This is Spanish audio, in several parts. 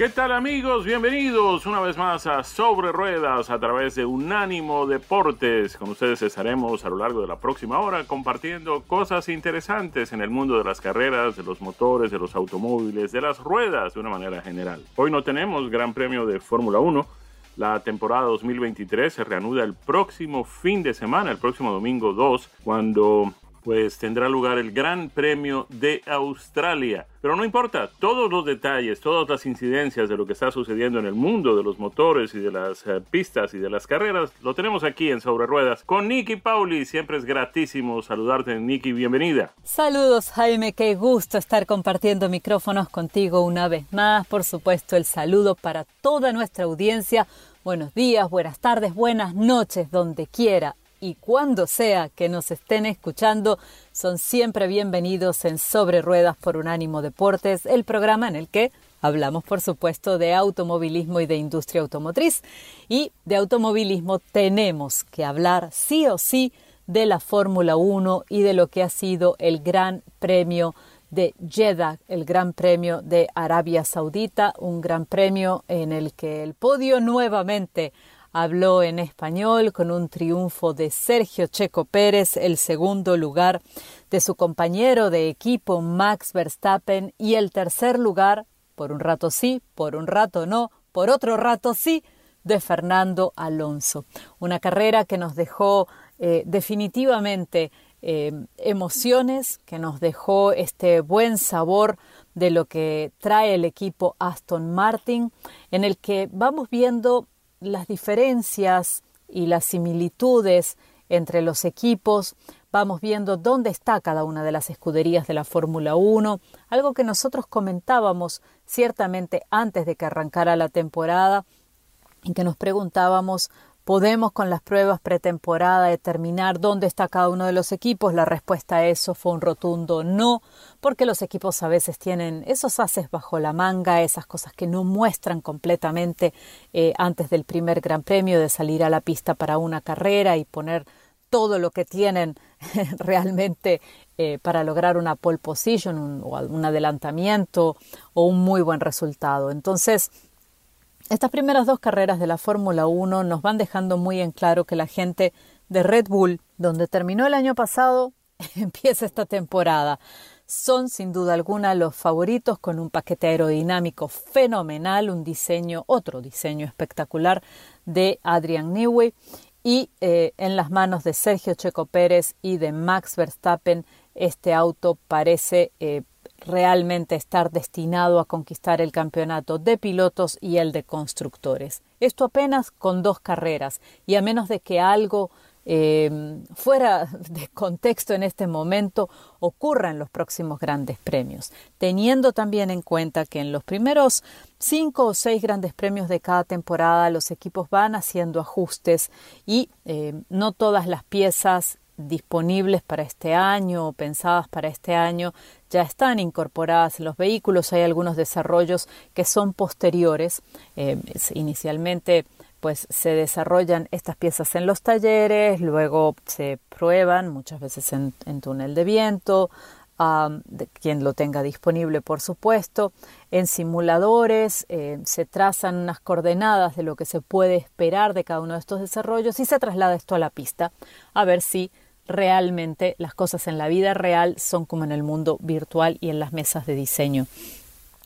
¿Qué tal amigos? Bienvenidos una vez más a Sobre Ruedas a través de Unánimo Deportes. Con ustedes estaremos a lo largo de la próxima hora compartiendo cosas interesantes en el mundo de las carreras, de los motores, de los automóviles, de las ruedas de una manera general. Hoy no tenemos Gran Premio de Fórmula 1. La temporada 2023 se reanuda el próximo fin de semana, el próximo domingo 2, cuando pues tendrá lugar el Gran Premio de Australia. Pero no importa, todos los detalles, todas las incidencias de lo que está sucediendo en el mundo de los motores y de las eh, pistas y de las carreras, lo tenemos aquí en Sobre Ruedas con Nicky Pauli. Siempre es gratísimo saludarte, Nicky, bienvenida. Saludos, Jaime, qué gusto estar compartiendo micrófonos contigo una vez más. Por supuesto, el saludo para toda nuestra audiencia. Buenos días, buenas tardes, buenas noches, donde quiera y cuando sea que nos estén escuchando, son siempre bienvenidos en Sobre Ruedas por Unánimo Deportes, el programa en el que hablamos, por supuesto, de automovilismo y de industria automotriz. Y de automovilismo tenemos que hablar sí o sí de la Fórmula 1 y de lo que ha sido el Gran Premio de Jeddah, el Gran Premio de Arabia Saudita, un gran premio en el que el podio nuevamente habló en español con un triunfo de Sergio Checo Pérez, el segundo lugar de su compañero de equipo Max Verstappen y el tercer lugar, por un rato sí, por un rato no, por otro rato sí, de Fernando Alonso. Una carrera que nos dejó eh, definitivamente eh, emociones, que nos dejó este buen sabor de lo que trae el equipo Aston Martin, en el que vamos viendo las diferencias y las similitudes entre los equipos, vamos viendo dónde está cada una de las escuderías de la Fórmula 1, algo que nosotros comentábamos ciertamente antes de que arrancara la temporada, en que nos preguntábamos ¿Podemos con las pruebas pretemporada determinar dónde está cada uno de los equipos? La respuesta a eso fue un rotundo no, porque los equipos a veces tienen esos haces bajo la manga, esas cosas que no muestran completamente eh, antes del primer Gran Premio de salir a la pista para una carrera y poner todo lo que tienen realmente eh, para lograr una pole position o un adelantamiento o un muy buen resultado. Entonces, estas primeras dos carreras de la Fórmula 1 nos van dejando muy en claro que la gente de Red Bull, donde terminó el año pasado, empieza esta temporada. Son sin duda alguna los favoritos con un paquete aerodinámico fenomenal, un diseño, otro diseño espectacular de Adrian Newey y eh, en las manos de Sergio Checo Pérez y de Max Verstappen este auto parece eh, realmente estar destinado a conquistar el campeonato de pilotos y el de constructores. Esto apenas con dos carreras y a menos de que algo em, fuera de contexto en este momento ocurra en los próximos grandes premios, teniendo también en cuenta que en los primeros cinco o seis grandes premios de cada temporada los equipos van haciendo ajustes y em, no todas las piezas disponibles para este año o pensadas para este año ya están incorporadas en los vehículos. Hay algunos desarrollos que son posteriores. Eh, inicialmente pues se desarrollan estas piezas en los talleres, luego se prueban muchas veces en, túnel de viento, quien lo tenga disponible por supuesto, en simuladores, eh, se trazan unas coordenadas de lo que se puede esperar de cada uno de estos desarrollos y se traslada esto a la pista a ver si realmente las cosas en la vida real son como en el mundo virtual y en las mesas de diseño.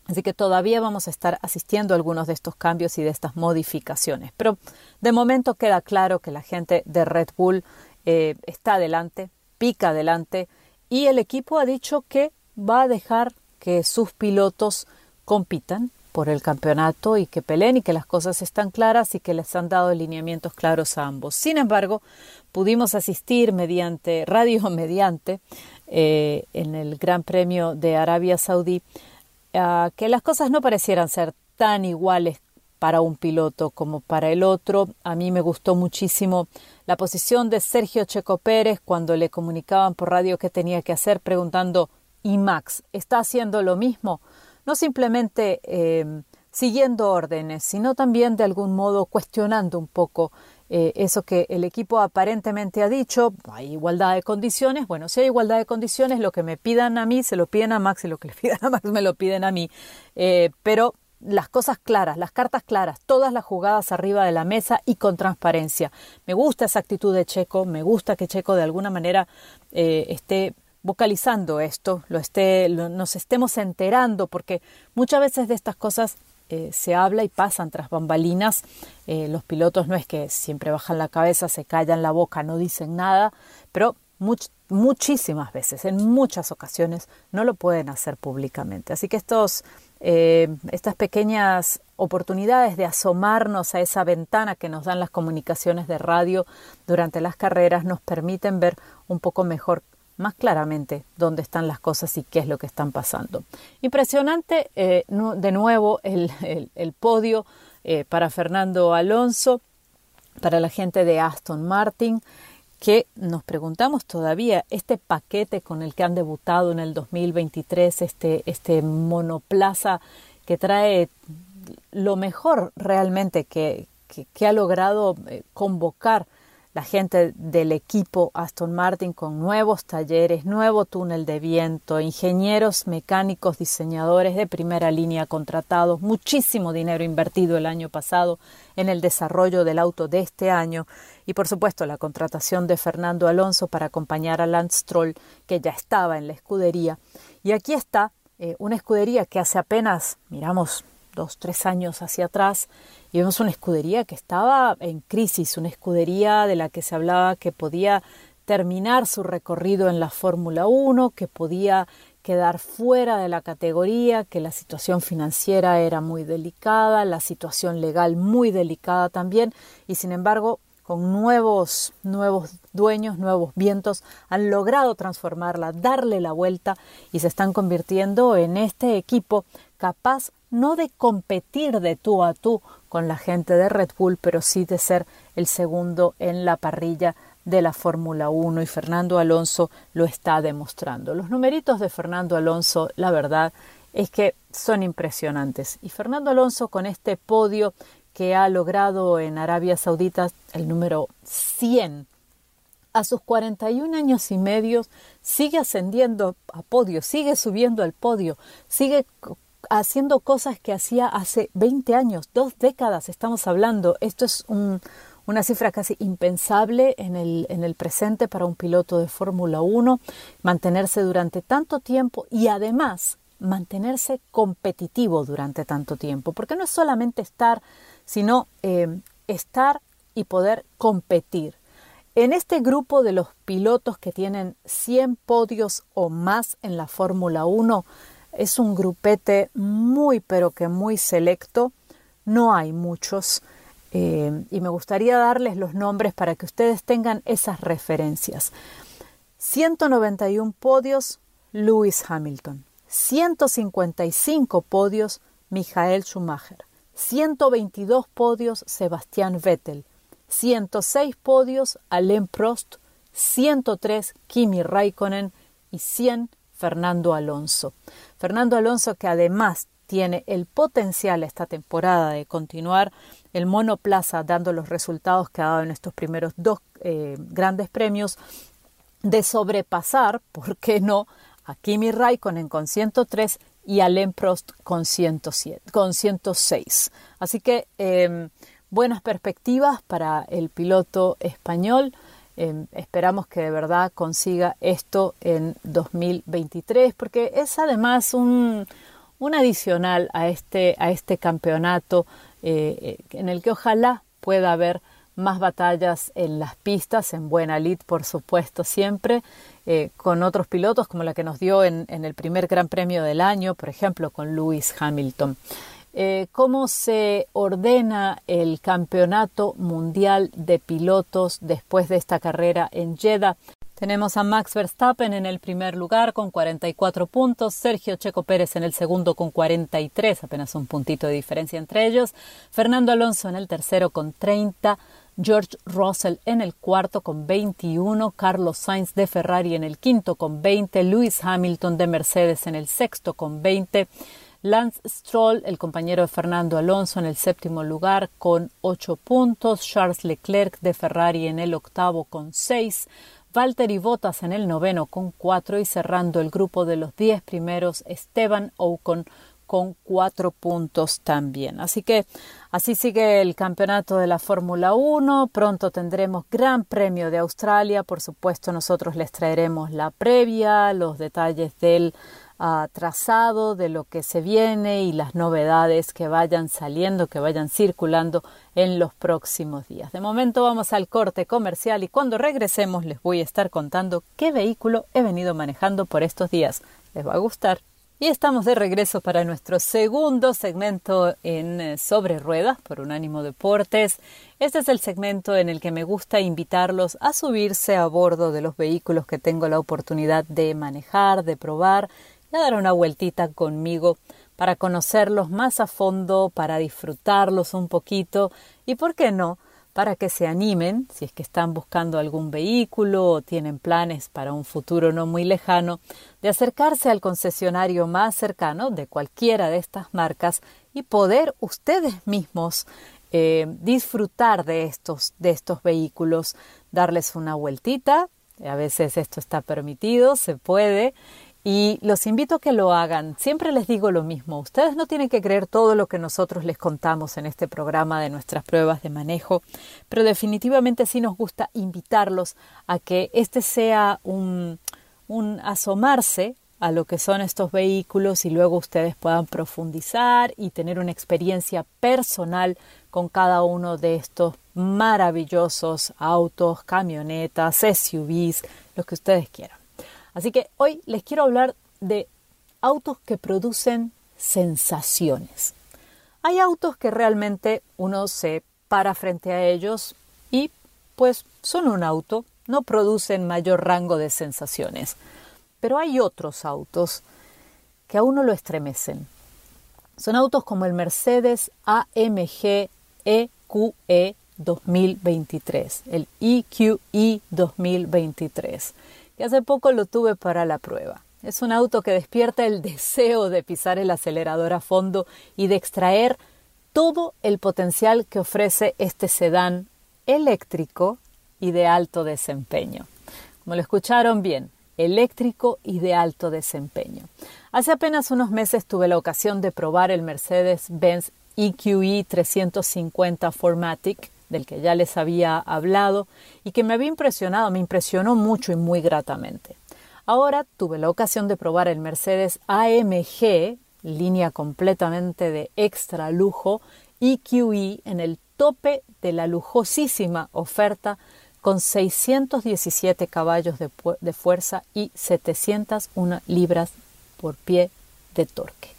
Así que todavía vamos a estar asistiendo a algunos de estos cambios y de estas modificaciones. Pero de momento queda claro que la gente de Red Bull eh, está adelante, pica adelante y el equipo ha dicho que va a dejar que sus pilotos compitan por el campeonato y que peleen y que las cosas están claras y que les han dado lineamientos claros a ambos. Sin embargo, pudimos asistir mediante radio mediante eh, en el Gran Premio de Arabia Saudí a que las cosas no parecieran ser tan iguales para un piloto como para el otro. A mí me gustó muchísimo la posición de Sergio Checo Pérez cuando le comunicaban por radio qué tenía que hacer, preguntando ¿y Max está haciendo lo mismo? No simplemente eh, siguiendo órdenes, sino también de algún modo cuestionando un poco eh, eso que el equipo aparentemente ha dicho, hay igualdad de condiciones, bueno, si hay igualdad de condiciones, lo que me pidan a mí se lo piden a Max y lo que le pidan a Max me lo piden a mí, eh, pero las cosas claras, las cartas claras, todas las jugadas arriba de la mesa y con transparencia. Me gusta esa actitud de Checo, me gusta que Checo de alguna manera eh, esté vocalizando esto, lo esté, nos estemos enterando, porque muchas veces de estas cosas eh, se habla y pasan tras bambalinas. Eh, los pilotos no es que siempre bajan la cabeza, se callan la boca, no dicen nada, pero muchísimas veces, en muchas ocasiones, no lo pueden hacer públicamente. Así que estos, eh, estas pequeñas oportunidades de asomarnos a esa ventana que nos dan las comunicaciones de radio durante las carreras nos permiten ver un poco mejor más claramente dónde están las cosas y qué es lo que están pasando. Impresionante, eh, de nuevo, el, podio eh, para Fernando Alonso, para la gente de Aston Martin, que nos preguntamos todavía, este paquete con el que han debutado en el 2023, este, este monoplaza que trae lo mejor realmente que, que ha logrado eh, convocar la gente del equipo Aston Martin con nuevos talleres, nuevo túnel de viento, ingenieros mecánicos, diseñadores de primera línea contratados, muchísimo dinero invertido el año pasado en el desarrollo del auto de este año y por supuesto la contratación de Fernando Alonso para acompañar a Lance Stroll que ya estaba en la escudería. Y aquí está eh, una escudería que hace apenas, miramos, dos, tres años hacia atrás, y vemos una escudería que estaba en crisis, una escudería de la que se hablaba que podía terminar su recorrido en la Fórmula 1, que podía quedar fuera de la categoría, que la situación financiera era muy delicada, la situación legal muy delicada también, y sin embargo, con nuevos, nuevos dueños, nuevos vientos, han logrado transformarla, darle la vuelta y se están convirtiendo en este equipo capaz no de competir de tú a tú con la gente de Red Bull, pero sí de ser el segundo en la parrilla de la Fórmula 1 y Fernando Alonso lo está demostrando. Los numeritos de Fernando Alonso, la verdad, es que son impresionantes. Y Fernando Alonso con este podio que ha logrado en Arabia Saudita el número 100 a sus 41 años y medio sigue ascendiendo a podio, sigue subiendo al podio, sigue haciendo cosas que hacía hace 20 años, dos décadas estamos hablando. Esto es una cifra casi impensable en el, en el presente para un piloto de Fórmula 1, mantenerse durante tanto tiempo y además mantenerse competitivo durante tanto tiempo, porque no es solamente estar, sino eh, estar y poder competir. En este grupo de los pilotos que tienen 100 podios o más en la Fórmula 1, es un grupete muy pero que muy selecto, no hay muchos eh, y me gustaría darles los nombres para que ustedes tengan esas referencias. 191 podios, Lewis Hamilton. 155 podios, Michael Schumacher. 122 podios, Sebastián Vettel. 106 podios, Alain Prost. 103, Kimi Raikkonen. Y 100, Fernando Alonso. Fernando Alonso que además tiene el potencial esta temporada de continuar el monoplaza dando los resultados que ha dado en estos primeros dos eh, grandes premios, de sobrepasar, ¿por qué no?, a Kimi Raikkonen con 103 y a Len Prost con, 107, con 106. Así que em, buenas perspectivas para el piloto español. Em, esperamos que de verdad consiga esto en 2023, porque es además un, un adicional a este, a este campeonato eh, en el que ojalá pueda haber más batallas en las pistas, en buena lid, por supuesto, siempre, eh, con otros pilotos como la que nos dio en, el primer Gran Premio del año, por ejemplo, con Lewis Hamilton. Eh, ¿Cómo se ordena el Campeonato Mundial de Pilotos después de esta carrera en Jeddah? Tenemos a Max Verstappen en el primer lugar con 44 puntos, Sergio Checo Pérez en el segundo con 43, apenas un puntito de diferencia entre ellos, Fernando Alonso en el tercero con 30, George Russell en el cuarto con 21, Carlos Sainz de Ferrari en el quinto con 20, Lewis Hamilton de Mercedes en el sexto con 20, Lance Stroll, el compañero de Fernando Alonso, en el séptimo lugar con 8 puntos, Charles Leclerc de Ferrari en el octavo con 6, Valtteri Bottas en el noveno con cuatro y cerrando el grupo de los diez primeros Esteban Ocon con cuatro puntos también. Así que así sigue el campeonato de la Fórmula 1. Pronto tendremos Gran Premio de Australia. Por supuesto, nosotros les traeremos la previa, los detalles del trazado de lo que se viene y las novedades que vayan saliendo, que vayan circulando en los próximos días. De momento vamos al corte comercial y cuando regresemos les voy a estar contando qué vehículo he venido manejando por estos días. Les va a gustar. Y estamos de regreso para nuestro segundo segmento en eh, Sobre Ruedas por Unánimo Deportes. Este es el segmento en el que me gusta invitarlos a subirse a bordo de los vehículos que tengo la oportunidad de manejar, de probar a dar una vueltita conmigo para conocerlos más a fondo, para disfrutarlos un poquito y, ¿por qué no?, para que se animen, si es que están buscando algún vehículo o tienen planes para un futuro no muy lejano, de acercarse al concesionario más cercano de cualquiera de estas marcas y poder ustedes mismos eh, disfrutar de estos, de estos vehículos, darles una vueltita. A veces esto está permitido, se puede, y los invito a que lo hagan. Siempre les digo lo mismo. Ustedes no tienen que creer todo lo que nosotros les contamos en este programa de nuestras pruebas de manejo, pero definitivamente sí nos gusta invitarlos a que este sea un, asomarse a lo que son estos vehículos y luego ustedes puedan profundizar y tener una experiencia personal con cada uno de estos maravillosos autos, camionetas, SUVs, lo que ustedes quieran. Así que hoy les quiero hablar de autos que producen sensaciones. Hay autos que realmente uno se para frente a ellos y pues son un auto, no producen mayor rango de sensaciones. Pero hay otros autos que a uno lo estremecen. Son autos como el Mercedes AMG EQE 2023, el EQE 2023 que hace poco lo tuve para la prueba. Es un auto que despierta el deseo de pisar el acelerador a fondo y de extraer todo el potencial que ofrece este sedán eléctrico y de alto desempeño. Como lo escucharon bien, eléctrico y de alto desempeño. Hace apenas unos meses tuve la ocasión de probar el Mercedes-Benz EQE 350 Formatic del que ya les había hablado y que me había impresionado, me impresionó mucho y muy gratamente. Ahora tuve la ocasión de probar el Mercedes AMG, línea completamente de extra lujo, EQE en el tope de la lujosísima oferta con 617 caballos de, de, fuerza y 701 libras por pie de torque.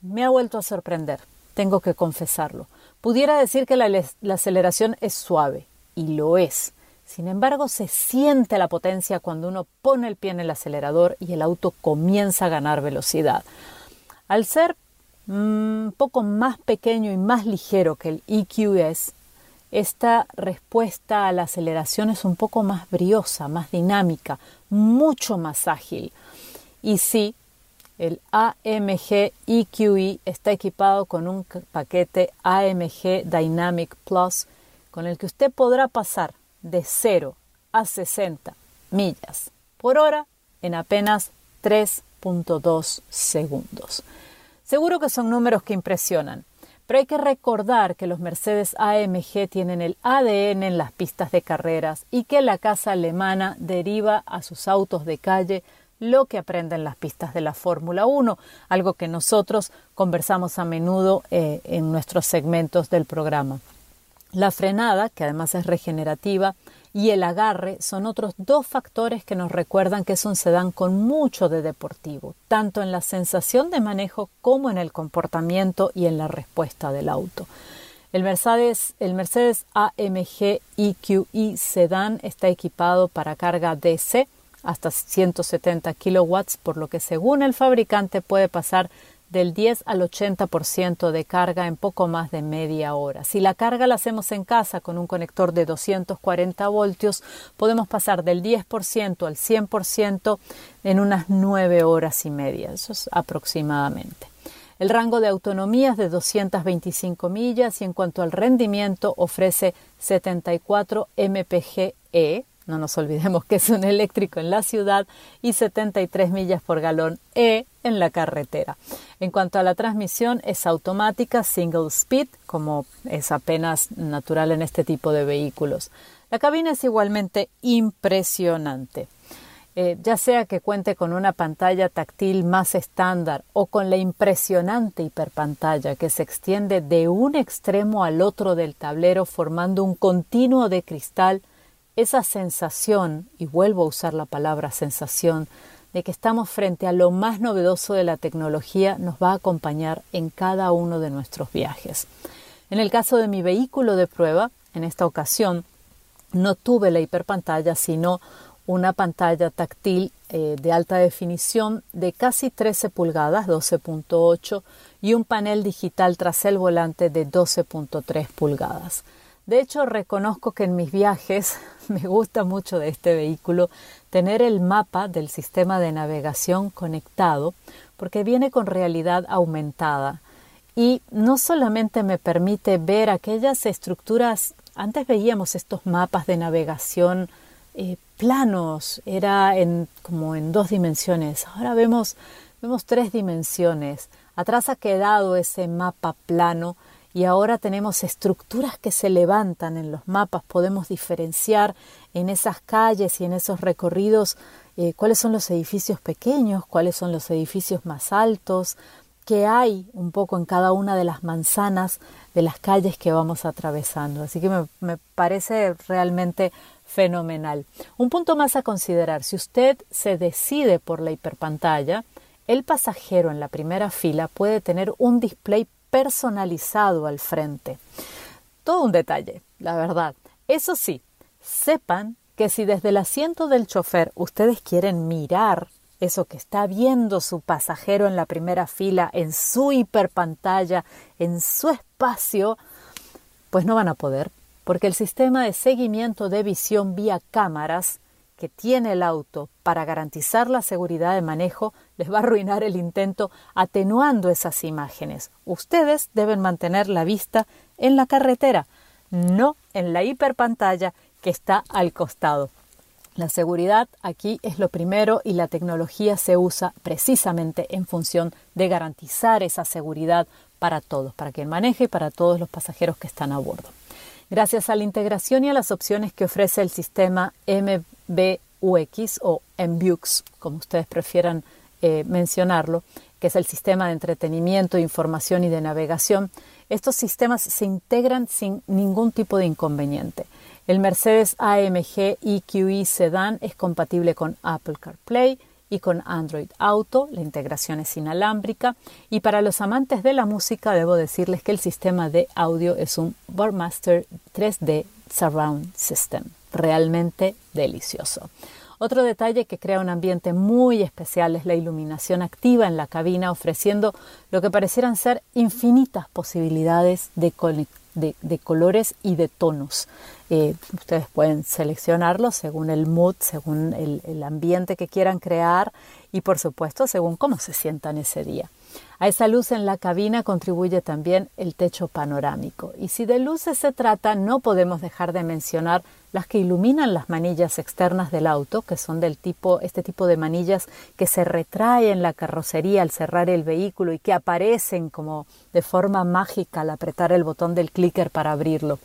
Me ha vuelto a sorprender, tengo que confesarlo. Pudiera decir que la, aceleración es suave, y lo es. Sin embargo, se siente la potencia cuando uno pone el pie en el acelerador y el auto comienza a ganar velocidad. Al ser un mm, poco más pequeño y más ligero que el EQS, esta respuesta a la aceleración es un poco más briosa, más dinámica, mucho más ágil. Y sí, el AMG EQE está equipado con un paquete AMG Dynamic Plus con el que usted podrá pasar de 0 a 60 millas por hora en apenas 3.2 segundos. Seguro que son números que impresionan, pero hay que recordar que los Mercedes AMG tienen el ADN en las pistas de carreras y que la casa alemana deriva a sus autos de calle lo que aprende en las pistas de la Fórmula 1, algo que nosotros conversamos a menudo eh, en nuestros segmentos del programa. La frenada, que además es regenerativa, y el agarre son otros dos factores que nos recuerdan que es un sedán con mucho de deportivo, tanto en la sensación de manejo como en el comportamiento y en la respuesta del auto. El Mercedes, el Mercedes AMG EQE Sedan está equipado para carga DC hasta 170 kilowatts, por lo que según el fabricante puede pasar del 10 al 80% de carga en poco más de media hora. Si la carga la hacemos en casa con un conector de 240 voltios, podemos pasar del 10% al 100% en unas 9 horas y media. Eso es aproximadamente. El rango de autonomía es de 225 millas y en cuanto al rendimiento ofrece 74 mpg E, no nos olvidemos que es un eléctrico en la ciudad, y 73 millas por galón E en la carretera. En cuanto a la transmisión, es automática, single speed, como es apenas natural en este tipo de vehículos. La cabina es igualmente impresionante. Eh, ya sea que cuente con una pantalla táctil más estándar o con la impresionante hiperpantalla que se extiende de un extremo al otro del tablero formando un continuo de cristal, esa sensación, y vuelvo a usar la palabra sensación, de que estamos frente a lo más novedoso de la tecnología nos va a acompañar en cada uno de nuestros viajes. En el caso de mi vehículo de prueba, en esta ocasión, no tuve la hiperpantalla, sino una pantalla táctil eh, de alta definición de casi 13 pulgadas, 12.8, y un panel digital tras el volante de 12.3 pulgadas. De hecho, reconozco que en mis viajes me gusta mucho de este vehículo tener el mapa del sistema de navegación conectado porque viene con realidad aumentada y no solamente me permite ver aquellas estructuras, antes veíamos estos mapas de navegación eh, planos, era en, como en dos dimensiones. Ahora vemos, vemos tres dimensiones. Atrás ha quedado ese mapa plano y ahora tenemos estructuras que se levantan en los mapas. Podemos diferenciar en esas calles y en esos recorridos eh, cuáles son los edificios pequeños, cuáles son los edificios más altos, qué hay un poco en cada una de las manzanas de las calles que vamos atravesando. Así que me, me parece realmente fenomenal. Un punto más a considerar, si usted se decide por la hiperpantalla, el pasajero en la primera fila puede tener un display personalizado al frente. Todo un detalle, la verdad. Eso sí, sepan que si desde el asiento del chofer ustedes quieren mirar eso que está viendo su pasajero en la primera fila, en su hiperpantalla, en su espacio, pues no van a poder porque el sistema de seguimiento de visión vía cámaras que tiene el auto para garantizar la seguridad de manejo les va a arruinar el intento atenuando esas imágenes. Ustedes deben mantener la vista en la carretera, no en la hiperpantalla que está al costado. La seguridad aquí es lo primero y la tecnología se usa precisamente en función de garantizar esa seguridad para todos, para quien maneje y para todos los pasajeros que están a bordo. Gracias a la integración y a las opciones que ofrece el sistema MBUX o MBUX, como ustedes prefieran eh, mencionarlo, que es el sistema de entretenimiento, información y de navegación, estos sistemas se integran sin ningún tipo de inconveniente. El Mercedes AMG EQE Sedan es compatible con Apple CarPlay, y con Android Auto. La integración es inalámbrica. Y para los amantes de la música, debo decirles que el sistema de audio es un Burmaster 3D Surround System. Realmente delicioso. Otro detalle que crea un ambiente muy especial es la iluminación activa en la cabina, ofreciendo lo que parecieran ser infinitas posibilidades de, de, colores y de tonos. Eh, ustedes pueden seleccionarlo según el mood, según el ambiente que quieran crear y por supuesto según cómo se sientan ese día. A esa luz en la cabina contribuye también el techo panorámico. Y si de luces se trata, no podemos dejar de mencionar las que iluminan las manillas externas del auto, que son del tipo, este tipo de manillas que se retrae en la carrocería al cerrar el vehículo y que aparecen como de forma mágica al apretar el botón del clicker para abrirlo.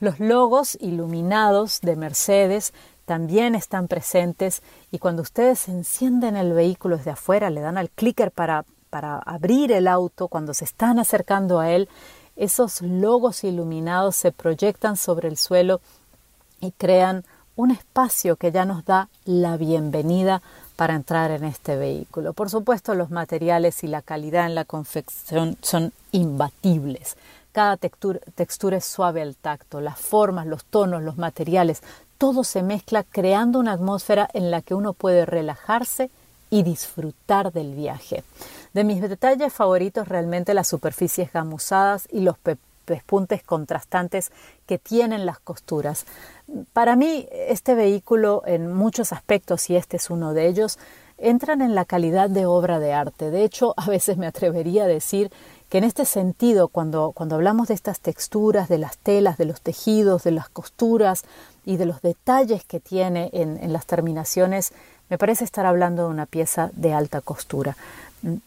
Los logos iluminados de Mercedes también están presentes y cuando ustedes encienden el vehículo desde afuera, le dan al clicker para, para abrir el auto, cuando se están acercando a él, esos logos iluminados se proyectan sobre el suelo y crean un espacio que ya nos da la bienvenida para entrar en este vehículo. Por supuesto, los materiales y la calidad en la confección son imbatibles. Cada textura, es suave al tacto, las formas, los tonos, los materiales, todo se mezcla creando una atmósfera en la que uno puede relajarse y disfrutar del viaje. De mis detalles favoritos realmente las superficies gamuzadas y los pespuntes contrastantes que tienen las costuras. Para mí este vehículo en muchos aspectos, y este es uno de ellos, entran en la calidad de obra de arte. De hecho, a veces me atrevería a decir que en este sentido, cuando, cuando hablamos de estas texturas, de las telas, de los tejidos, de las costuras y de los detalles que tiene en, en las terminaciones, me parece estar hablando de una pieza de alta costura.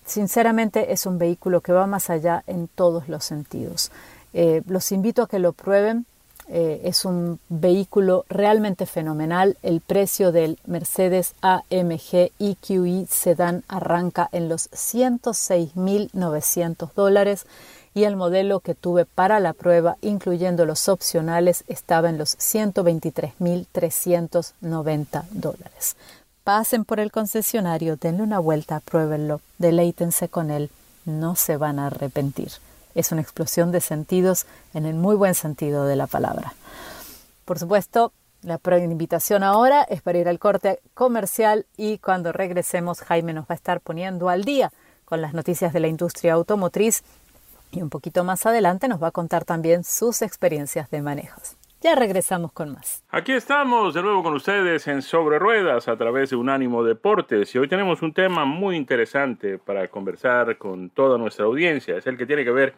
Sinceramente es un vehículo que va más allá en todos los sentidos. Eh, los invito a que lo prueben. Eh, es un vehículo realmente fenomenal. El precio del Mercedes AMG EQE Sedan arranca en los 106.900 dólares y el modelo que tuve para la prueba, incluyendo los opcionales, estaba en los 123.390 dólares pasen por el concesionario, denle una vuelta, pruébenlo, deleítense con él, no se van a arrepentir. Es una explosión de sentidos en el muy buen sentido de la palabra. Por supuesto, la invitación ahora es para ir al corte comercial y cuando regresemos Jaime nos va a estar poniendo al día con las noticias de la industria automotriz y un poquito más adelante nos va a contar también sus experiencias de manejos. Ya regresamos con más. Aquí estamos de nuevo con ustedes en Sobre Ruedas a través de Unánimo Deportes y hoy tenemos un tema muy interesante para conversar con toda nuestra audiencia. Es el que tiene que ver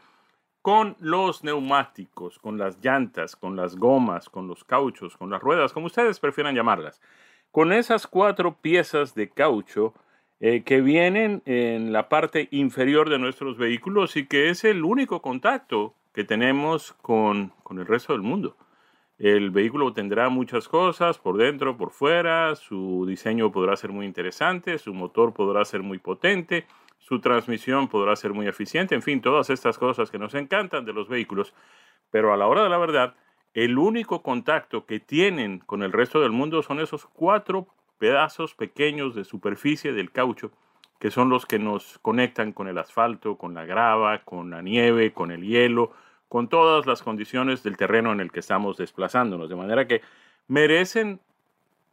con los neumáticos, con las llantas, con las gomas, con los cauchos, con las ruedas, como ustedes prefieran llamarlas. Con esas cuatro piezas de caucho eh, que vienen en la parte inferior de nuestros vehículos y que es el único contacto que tenemos con, con el resto del mundo. El vehículo tendrá muchas cosas por dentro, por fuera, su diseño podrá ser muy interesante, su motor podrá ser muy potente, su transmisión podrá ser muy eficiente, en fin, todas estas cosas que nos encantan de los vehículos, pero a la hora de la verdad, el único contacto que tienen con el resto del mundo son esos cuatro pedazos pequeños de superficie del caucho que son los que nos conectan con el asfalto, con la grava, con la nieve, con el hielo, con todas las condiciones del terreno en el que estamos desplazándonos. De manera que merecen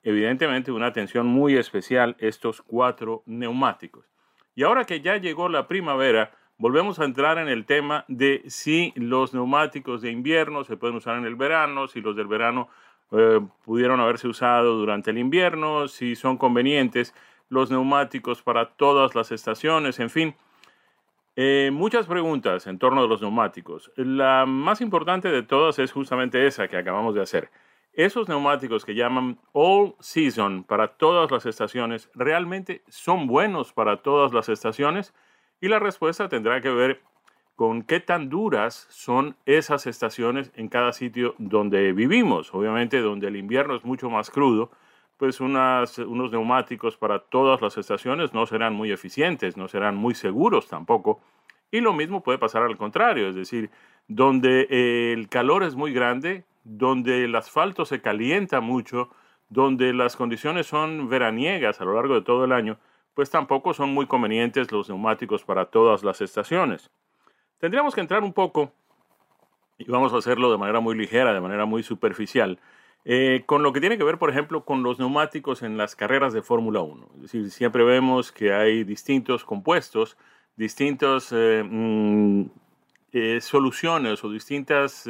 evidentemente una atención muy especial estos cuatro neumáticos. Y ahora que ya llegó la primavera, volvemos a entrar en el tema de si los neumáticos de invierno se pueden usar en el verano, si los del verano eh, pudieron haberse usado durante el invierno, si son convenientes los neumáticos para todas las estaciones, en fin. Eh, muchas preguntas en torno a los neumáticos. La más importante de todas es justamente esa que acabamos de hacer. Esos neumáticos que llaman all season para todas las estaciones, ¿realmente son buenos para todas las estaciones? Y la respuesta tendrá que ver con qué tan duras son esas estaciones en cada sitio donde vivimos. Obviamente donde el invierno es mucho más crudo, pues unos neumáticos para todas las estaciones no serán muy eficientes, no serán muy seguros tampoco. Y lo mismo puede pasar al contrario, es decir, donde el calor es muy grande, donde el asfalto se calienta mucho, donde las condiciones son veraniegas a lo largo de todo el año, pues tampoco son muy convenientes los neumáticos para todas las estaciones. Tendríamos que entrar un poco, y vamos a hacerlo de manera muy ligera, de manera muy superficial, eh, con lo que tiene que ver, por ejemplo, con los neumáticos en las carreras de Fórmula 1. Es decir, siempre vemos que hay distintos compuestos, distintas eh, mm, eh, soluciones o distintas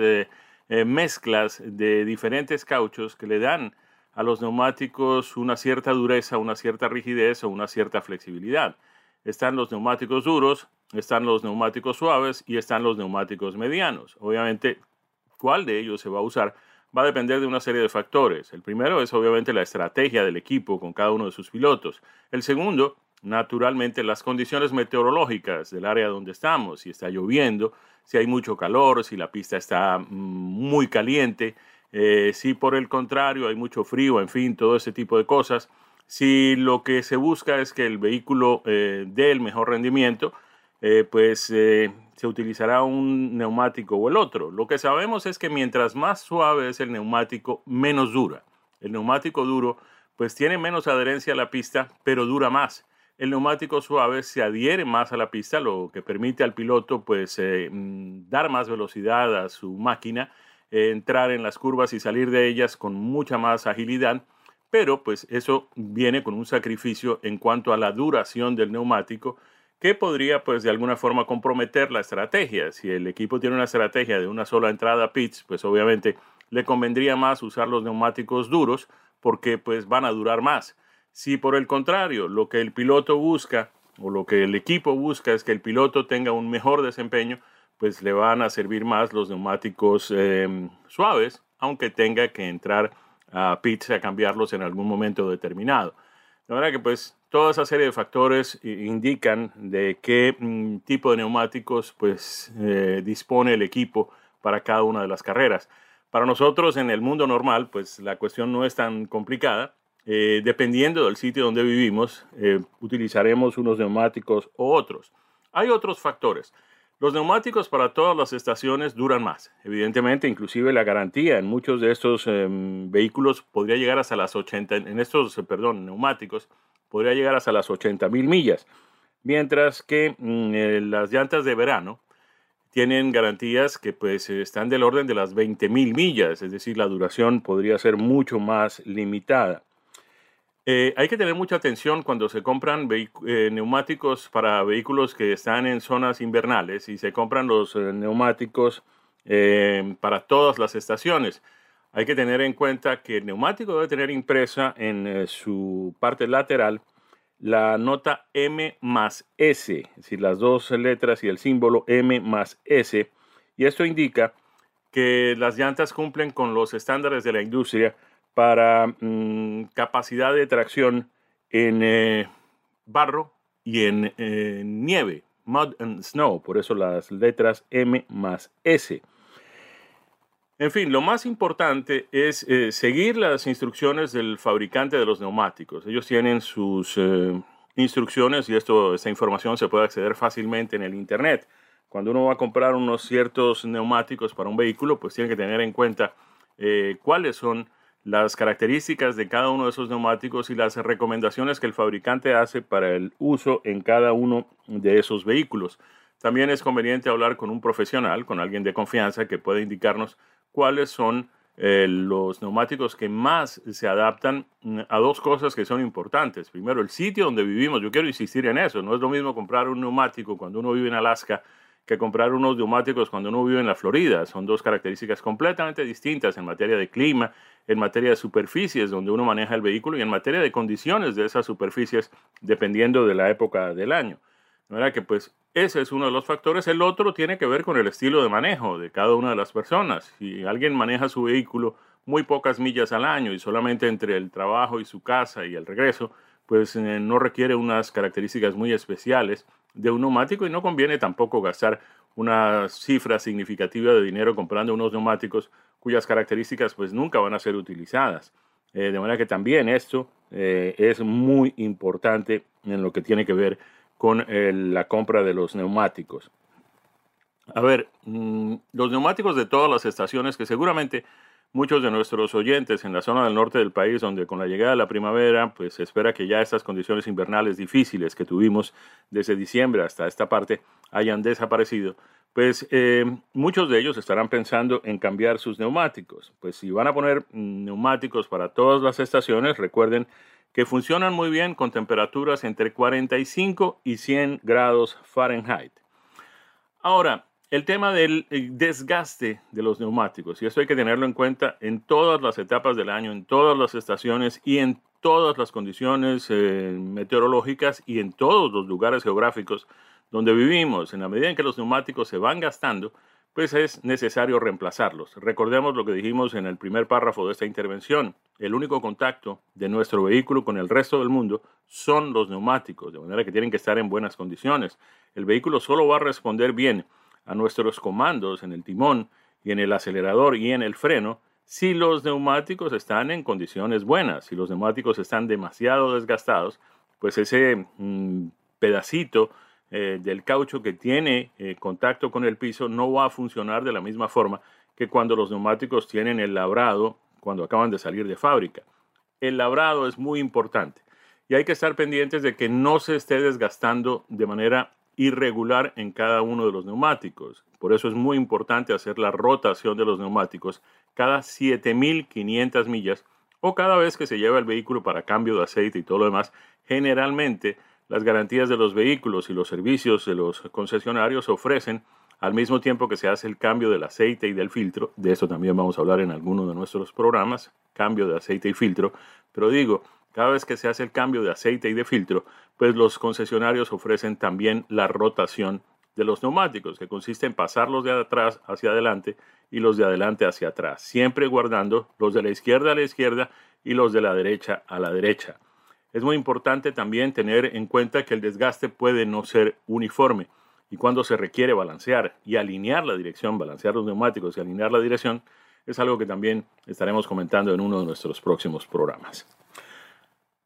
mezclas de diferentes cauchos que le dan a los neumáticos una cierta dureza, una cierta rigidez o una cierta flexibilidad. Están los neumáticos duros, están los neumáticos suaves y están los neumáticos medianos. Obviamente, ¿cuál de ellos se va a usar? Va a depender de una serie de factores. El primero es obviamente la estrategia del equipo con cada uno de sus pilotos. El segundo, naturalmente, las condiciones meteorológicas del área donde estamos, si está lloviendo, si hay mucho calor, si la pista está mm, muy caliente, Eh, si por el contrario hay mucho frío, en fin, todo ese tipo de cosas, si lo que se busca es que el vehículo eh, dé el mejor rendimiento, eh, pues se utilizará un neumático o el otro. Lo que sabemos es que mientras más suave es el neumático, menos dura. El neumático duro pues tiene menos adherencia a la pista, pero dura más. El neumático suave se adhiere más a la pista, lo que permite al piloto pues mm, dar más velocidad a su máquina entrar en las curvas y salir de ellas con mucha más agilidad, pero pues eso viene con un sacrificio en cuanto a la duración del neumático que podría pues de alguna forma comprometer la estrategia. Si el equipo tiene una estrategia de una sola entrada a pits, pues obviamente le convendría más usar los neumáticos duros porque pues van a durar más. Si por el contrario lo que el piloto busca o lo que el equipo busca es que el piloto tenga un mejor desempeño, pues le van a servir más los neumáticos em, suaves, aunque tenga que entrar a pits a cambiarlos en algún momento determinado. De manera que pues toda esa serie de factores indican de qué mm, tipo de neumáticos pues eh, dispone el equipo para cada una de las carreras. Para nosotros en el mundo normal pues la cuestión no es tan complicada. Eh, dependiendo del sitio donde vivimos, eh, utilizaremos unos neumáticos u otros. Hay otros factores. Los neumáticos para todas las estaciones duran más. Evidentemente, inclusive la garantía en muchos de estos em, vehículos podría llegar hasta las 80, en estos, perdón, neumáticos, podría llegar hasta las 80 mil millas. Mientras que mm, eh, las llantas de verano tienen garantías que pues están del orden de las 20 mil millas, es decir, la duración podría ser mucho más limitada. Eh, hay que tener mucha atención cuando se compran eh, neumáticos para vehículos que están en zonas invernales y se compran los neumáticos para todas las estaciones. Hay que tener en cuenta que el neumático debe tener impresa en su parte lateral la nota M más S, es decir, las dos letras y el símbolo M más S. Y esto indica que las llantas cumplen con los estándares de la industria para mm, capacidad de tracción en eh, barro y en eh, nieve, mud and snow, por eso las letras M más S. En fin, lo más importante es eh, seguir las instrucciones del fabricante de los neumáticos. Ellos tienen sus instrucciones y esto, esta información se puede acceder fácilmente en el Internet. Cuando uno va a comprar unos ciertos neumáticos para un vehículo, pues tiene que tener en cuenta cuáles son las características de cada uno de esos neumáticos y las recomendaciones que el fabricante hace para el uso en cada uno de esos vehículos. También es conveniente hablar con un profesional, con alguien de confianza que pueda indicarnos cuáles son eh, los neumáticos que más se adaptan mm, a dos cosas que son importantes. Primero, el sitio donde vivimos. Yo quiero insistir en eso. No es lo mismo comprar un neumático cuando uno vive en Alaska que comprar unos neumáticos cuando uno vive en la Florida. Son dos características completamente distintas en materia de clima, en materia de superficies donde uno maneja el vehículo y en materia de condiciones de esas superficies dependiendo de la época del año. ¿No era que pues ese es uno de los factores. El otro tiene que ver con el estilo de manejo de cada una de las personas. Si alguien maneja su vehículo muy pocas millas al año y solamente entre el trabajo y su casa y el regreso, pues eh, no requiere unas características muy especiales de un neumático y no conviene tampoco gastar una cifra significativa de dinero comprando unos neumáticos cuyas características pues nunca van a ser utilizadas. Eh, de manera que también esto eh, es muy importante en lo que tiene que ver con eh, la compra de los neumáticos. A ver, mm, los neumáticos de todas las estaciones que seguramente muchos de nuestros oyentes en la zona del norte del país, donde con la llegada de la primavera, pues se espera que ya estas condiciones invernales difíciles que tuvimos desde diciembre hasta esta parte hayan desaparecido, pues eh, muchos de ellos estarán pensando en cambiar sus neumáticos. Pues si van a poner neumáticos para todas las estaciones, recuerden que funcionan muy bien con temperaturas entre 45 y 100 grados Fahrenheit. Ahora, el tema del desgaste de los neumáticos, y eso hay que tenerlo en cuenta en todas las etapas del año, en todas las estaciones y en todas las condiciones eh, meteorológicas y en todos los lugares geográficos donde vivimos. En la medida en que los neumáticos se van gastando, pues es necesario reemplazarlos. Recordemos lo que dijimos en el primer párrafo de esta intervención. El único contacto de nuestro vehículo con el resto del mundo son los neumáticos, de manera que tienen que estar en buenas condiciones. El vehículo solo va a responder bien a nuestros comandos en el timón y en el acelerador y en el freno si los neumáticos están en condiciones buenas, si los neumáticos están demasiado desgastados, pues ese mm, pedacito eh, del caucho que tiene eh, contacto con el piso no va a funcionar de la misma forma que cuando los neumáticos tienen el labrado cuando acaban de salir de fábrica. El labrado es muy importante y hay que estar pendientes de que no se esté desgastando de manera irregular en cada uno de los neumáticos. Por eso es muy importante hacer la rotación de los neumáticos cada 7.500 millas o cada vez que se lleva el vehículo para cambio de aceite y todo lo demás. Generalmente las garantías de los vehículos y los servicios de los concesionarios ofrecen al mismo tiempo que se hace el cambio del aceite y del filtro. De esto también vamos a hablar en alguno de nuestros programas, cambio de aceite y filtro. Pero digo, cada vez que se hace el cambio de aceite y de filtro, pues los concesionarios ofrecen también la rotación de los neumáticos, que consiste en pasarlos de atrás hacia adelante y los de adelante hacia atrás, siempre guardando los de la izquierda a la izquierda y los de la derecha a la derecha. Es muy importante también tener en cuenta que el desgaste puede no ser uniforme y cuando se requiere balancear y alinear la dirección, balancear los neumáticos y alinear la dirección, es algo que también estaremos comentando en uno de nuestros próximos programas.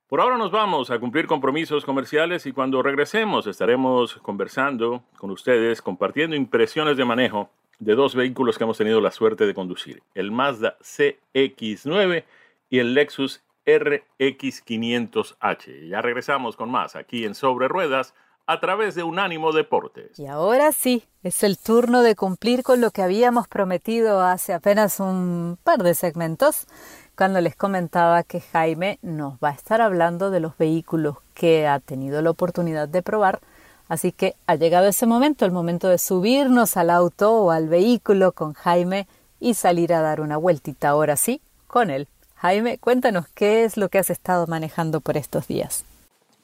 Por ahora nos vamos a cumplir compromisos comerciales y cuando regresemos estaremos conversando con ustedes, compartiendo impresiones de manejo de dos vehículos que hemos tenido la suerte de conducir, el Mazda CX9 y el Lexus RX500H. Ya regresamos con más aquí en Sobre Ruedas a través de Unánimo Deportes. Y ahora sí, es el turno de cumplir con lo que habíamos prometido hace apenas un par de segmentos cuando les comentaba que Jaime nos va a estar hablando de los vehículos que ha tenido la oportunidad de probar. Así que ha llegado ese momento, el momento de subirnos al auto o al vehículo con Jaime y salir a dar una vueltita ahora sí con él. Jaime, cuéntanos qué es lo que has estado manejando por estos días.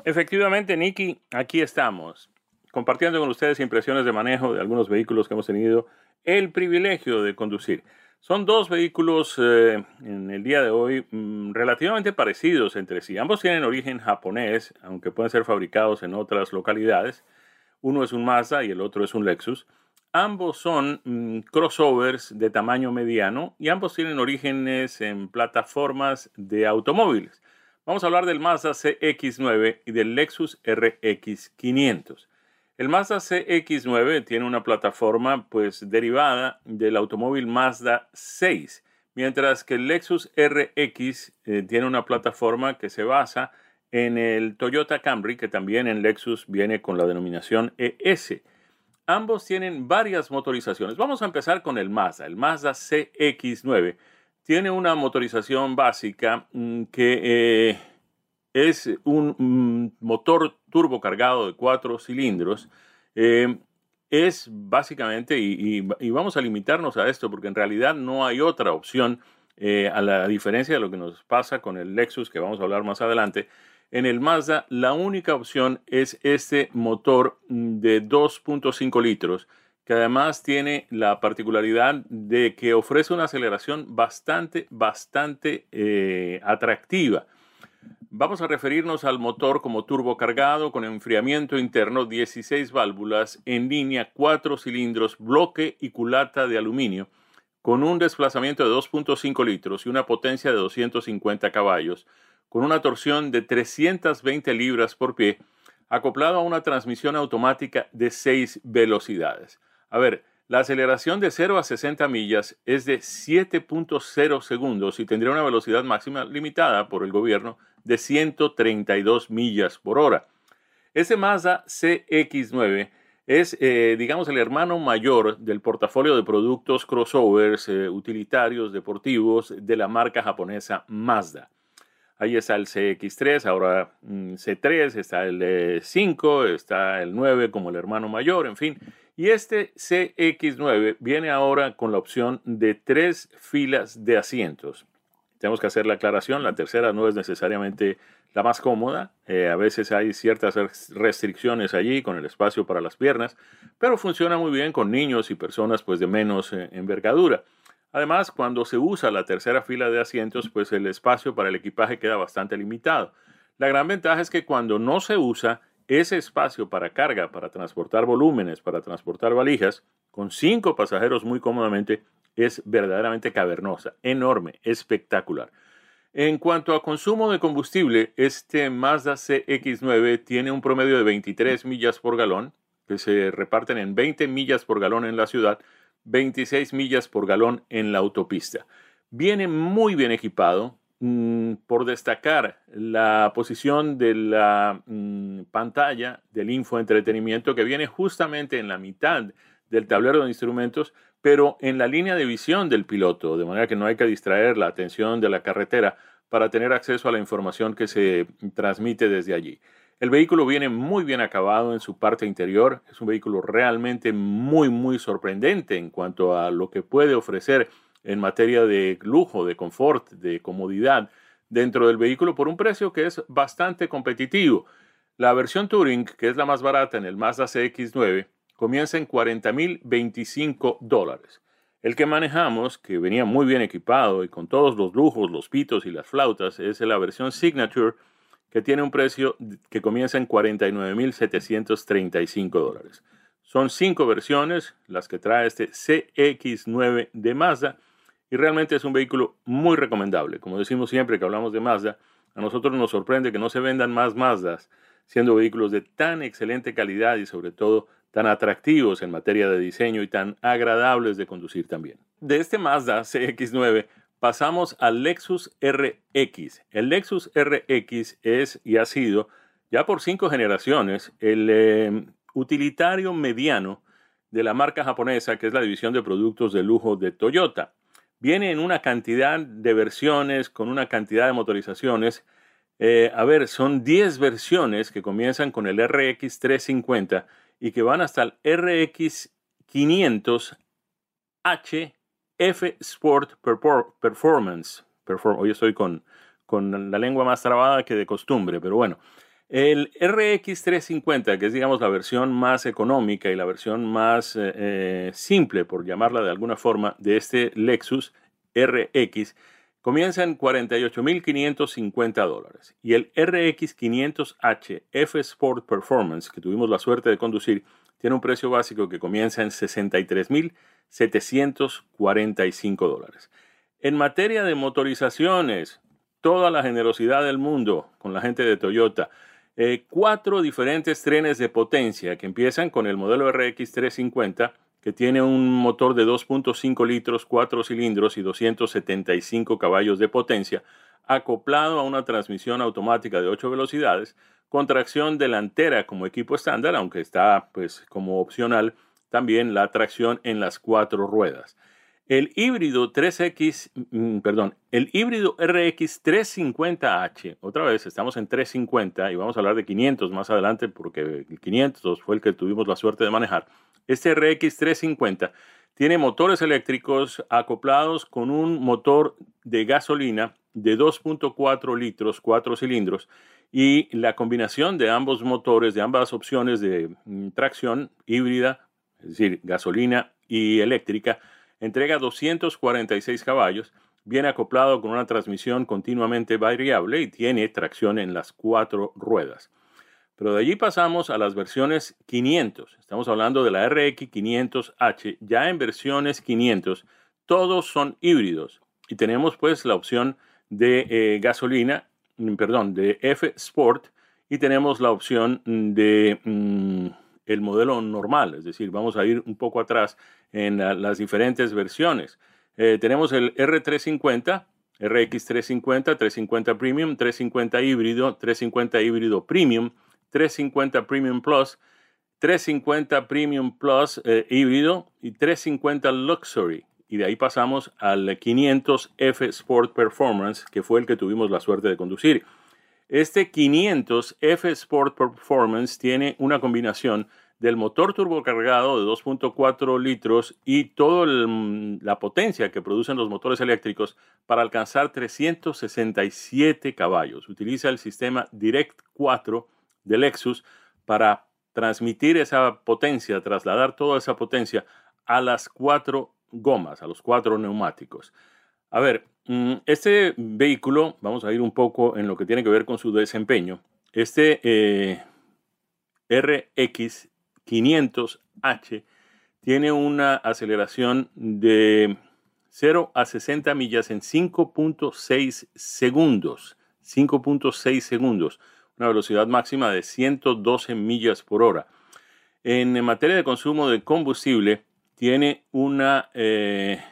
Efectivamente, Nicky, aquí estamos, compartiendo con ustedes impresiones de manejo de algunos vehículos que hemos tenido el privilegio de conducir. Son dos vehículos eh, en el día de hoy mm, relativamente parecidos entre sí. Ambos tienen origen japonés, aunque pueden ser fabricados en otras localidades. Uno es un Mazda y el otro es un Lexus. Ambos son mm, crossovers de tamaño mediano y ambos tienen orígenes en plataformas de automóviles. Vamos a hablar del Mazda CX9 y del Lexus RX500. El Mazda CX9 tiene una plataforma pues derivada del automóvil Mazda 6, mientras que el Lexus RX eh, tiene una plataforma que se basa en el Toyota Camry, que también en Lexus viene con la denominación ES. Ambos tienen varias motorizaciones. Vamos a empezar con el Mazda. El Mazda CX9 tiene una motorización básica mm, que eh, es un mm, motor turbo cargado de cuatro cilindros. Eh, es básicamente, y, vamos a limitarnos a esto porque en realidad no hay otra opción, eh, a la diferencia de lo que nos pasa con el Lexus, que vamos a hablar más adelante. En el Mazda, la única opción es este motor mm, de 2.5 litros, que además tiene la particularidad de que ofrece una aceleración bastante, bastante eh, atractiva. Vamos a referirnos al motor como turbo cargado con enfriamiento interno, 16 válvulas en línea, 4 cilindros, bloque y culata de aluminio, con un desplazamiento de 2.5 litros y una potencia de 250 caballos, con una torsión de 320 libras por pie, acoplado a una transmisión automática de 6 velocidades. A ver, la aceleración de 0 a 60 millas es de 7.0 segundos y tendría una velocidad máxima limitada por el gobierno de 132 millas por hora. Ese Mazda CX9 es, eh, digamos, el hermano mayor del portafolio de productos crossovers eh, utilitarios deportivos de la marca japonesa Mazda. Ahí está el CX3, ahora mm, C3, está el 5, está el 9 como el hermano mayor, en fin. Y este CX9 viene ahora con la opción de tres filas de asientos tenemos que hacer la aclaración, la tercera no es necesariamente la más cómoda, eh, a veces hay ciertas restricciones allí con el espacio para las piernas, pero funciona muy bien con niños y personas pues de menos eh, envergadura. Además, cuando se usa la tercera fila de asientos, pues el espacio para el equipaje queda bastante limitado. La gran ventaja es que cuando no se usa ese espacio para carga, para transportar volúmenes, para transportar valijas, con cinco pasajeros muy cómodamente, es verdaderamente cavernosa, enorme, espectacular. En cuanto a consumo de combustible, este Mazda CX9 tiene un promedio de 23 millas por galón, que se reparten en 20 millas por galón en la ciudad, 26 millas por galón en la autopista. Viene muy bien equipado, mm, por destacar la posición de la mm, pantalla del infoentretenimiento que viene justamente en la mitad del tablero de instrumentos, pero en la línea de visión del piloto, de manera que no hay que distraer la atención de la carretera para tener acceso a la información que se transmite desde allí. El vehículo viene muy bien acabado en su parte interior, es un vehículo realmente muy, muy sorprendente en cuanto a lo que puede ofrecer en materia de lujo, de confort, de comodidad dentro del vehículo por un precio que es bastante competitivo. La versión Touring, que es la más barata en el Mazda CX9, comienza en 40.025 dólares. El que manejamos, que venía muy bien equipado y con todos los lujos, los pitos y las flautas, es la versión Signature, que tiene un precio que comienza en 49.735 dólares. Son cinco versiones las que trae este CX9 de Mazda y realmente es un vehículo muy recomendable. Como decimos siempre que hablamos de Mazda, a nosotros nos sorprende que no se vendan más Mazdas, siendo vehículos de tan excelente calidad y sobre todo tan atractivos en materia de diseño y tan agradables de conducir también. De este Mazda CX9 pasamos al Lexus RX. El Lexus RX es y ha sido ya por cinco generaciones el eh, utilitario mediano de la marca japonesa que es la división de productos de lujo de Toyota. Viene en una cantidad de versiones, con una cantidad de motorizaciones. Eh, a ver, son 10 versiones que comienzan con el RX 350 y que van hasta el RX 500 HF Sport Performance. Hoy estoy con, con la lengua más trabada que de costumbre, pero bueno. El RX 350, que es digamos la versión más económica y la versión más eh, eh, simple, por llamarla de alguna forma, de este Lexus RX, comienza en 48.550 dólares. Y el RX 500H F Sport Performance, que tuvimos la suerte de conducir, tiene un precio básico que comienza en 63.745 dólares. En materia de motorizaciones, toda la generosidad del mundo con la gente de Toyota. Eh, cuatro diferentes trenes de potencia que empiezan con el modelo RX 350 que tiene un motor de 2.5 litros, 4 cilindros y 275 caballos de potencia, acoplado a una transmisión automática de 8 velocidades, con tracción delantera como equipo estándar, aunque está pues como opcional también la tracción en las cuatro ruedas. El híbrido 3X, mm, perdón, el híbrido RX 350H, otra vez estamos en 350 y vamos a hablar de 500 más adelante porque el 500 fue el que tuvimos la suerte de manejar. Este RX 350 tiene motores eléctricos acoplados con un motor de gasolina de 2.4 litros, 4 cilindros, y la combinación de ambos motores, de ambas opciones de mm, tracción híbrida, es decir, gasolina y eléctrica, entrega 246 caballos, viene acoplado con una transmisión continuamente variable y tiene tracción en las cuatro ruedas. Pero de allí pasamos a las versiones 500. Estamos hablando de la RX 500H. Ya en versiones 500, todos son híbridos. Y tenemos pues la opción de eh, gasolina, mm, perdón, de F Sport. Y tenemos la opción de mm, el modelo normal. Es decir, vamos a ir un poco atrás en las diferentes versiones. Eh, tenemos el R350, RX350, 350 Premium, 350 híbrido, 350 híbrido Premium, 350 Premium Plus, 350 Premium Plus eh, híbrido y 350 Luxury. Y de ahí pasamos al 500 F Sport Performance, que fue el que tuvimos la suerte de conducir. Este 500 F Sport Performance tiene una combinación del motor turbocargado de 2.4 litros y toda la potencia que producen los motores eléctricos para alcanzar 367 caballos. Utiliza el sistema Direct 4 de Lexus para transmitir esa potencia, trasladar toda esa potencia a las cuatro gomas, a los cuatro neumáticos. A ver, mm, este vehículo, vamos a ir un poco en lo que tiene que ver con su desempeño. Este eh, RX 500H tiene una aceleración de 0 a 60 millas en 5.6 segundos. 5.6 segundos. Una velocidad máxima de 112 millas por hora. En materia de consumo de combustible, tiene una, eh,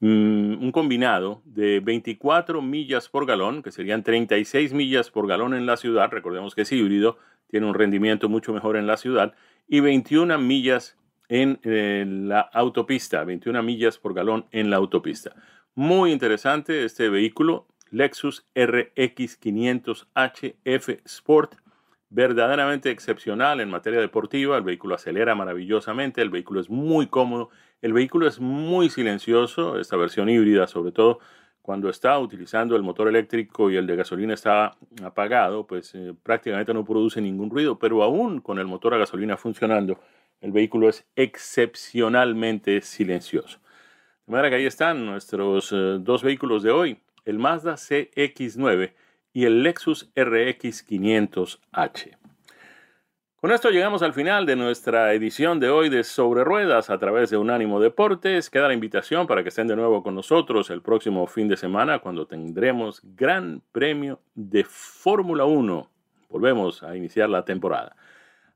mm, un combinado de 24 millas por galón, que serían 36 millas por galón en la ciudad. Recordemos que es híbrido, tiene un rendimiento mucho mejor en la ciudad. Y 21 millas en eh, la autopista, 21 millas por galón en la autopista. Muy interesante este vehículo, Lexus RX 500 HF Sport, verdaderamente excepcional en materia deportiva, el vehículo acelera maravillosamente, el vehículo es muy cómodo, el vehículo es muy silencioso, esta versión híbrida sobre todo cuando está utilizando el motor eléctrico y el de gasolina está apagado, pues eh, prácticamente no produce ningún ruido, pero aún con el motor a gasolina funcionando, el vehículo es excepcionalmente silencioso. De manera que ahí están nuestros eh, dos vehículos de hoy, el Mazda CX9 y el Lexus RX 500H. Con esto llegamos al final de nuestra edición de hoy de Sobre Ruedas a través de Unánimo Deportes. Queda la invitación para que estén de nuevo con nosotros el próximo fin de semana cuando tendremos Gran Premio de Fórmula 1. Volvemos a iniciar la temporada.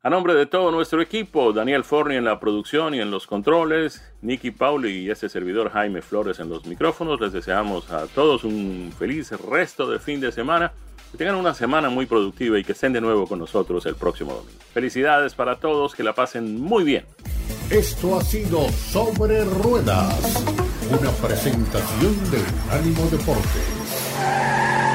A nombre de todo nuestro equipo, Daniel Forni en la producción y en los controles, Nicky Pauli y este servidor Jaime Flores en los micrófonos, les deseamos a todos un feliz resto de fin de semana. Que tengan una semana muy productiva y que estén de nuevo con nosotros el próximo domingo. Felicidades para todos, que la pasen muy bien. Esto ha sido Sobre Ruedas, una presentación de Ánimo Deportes.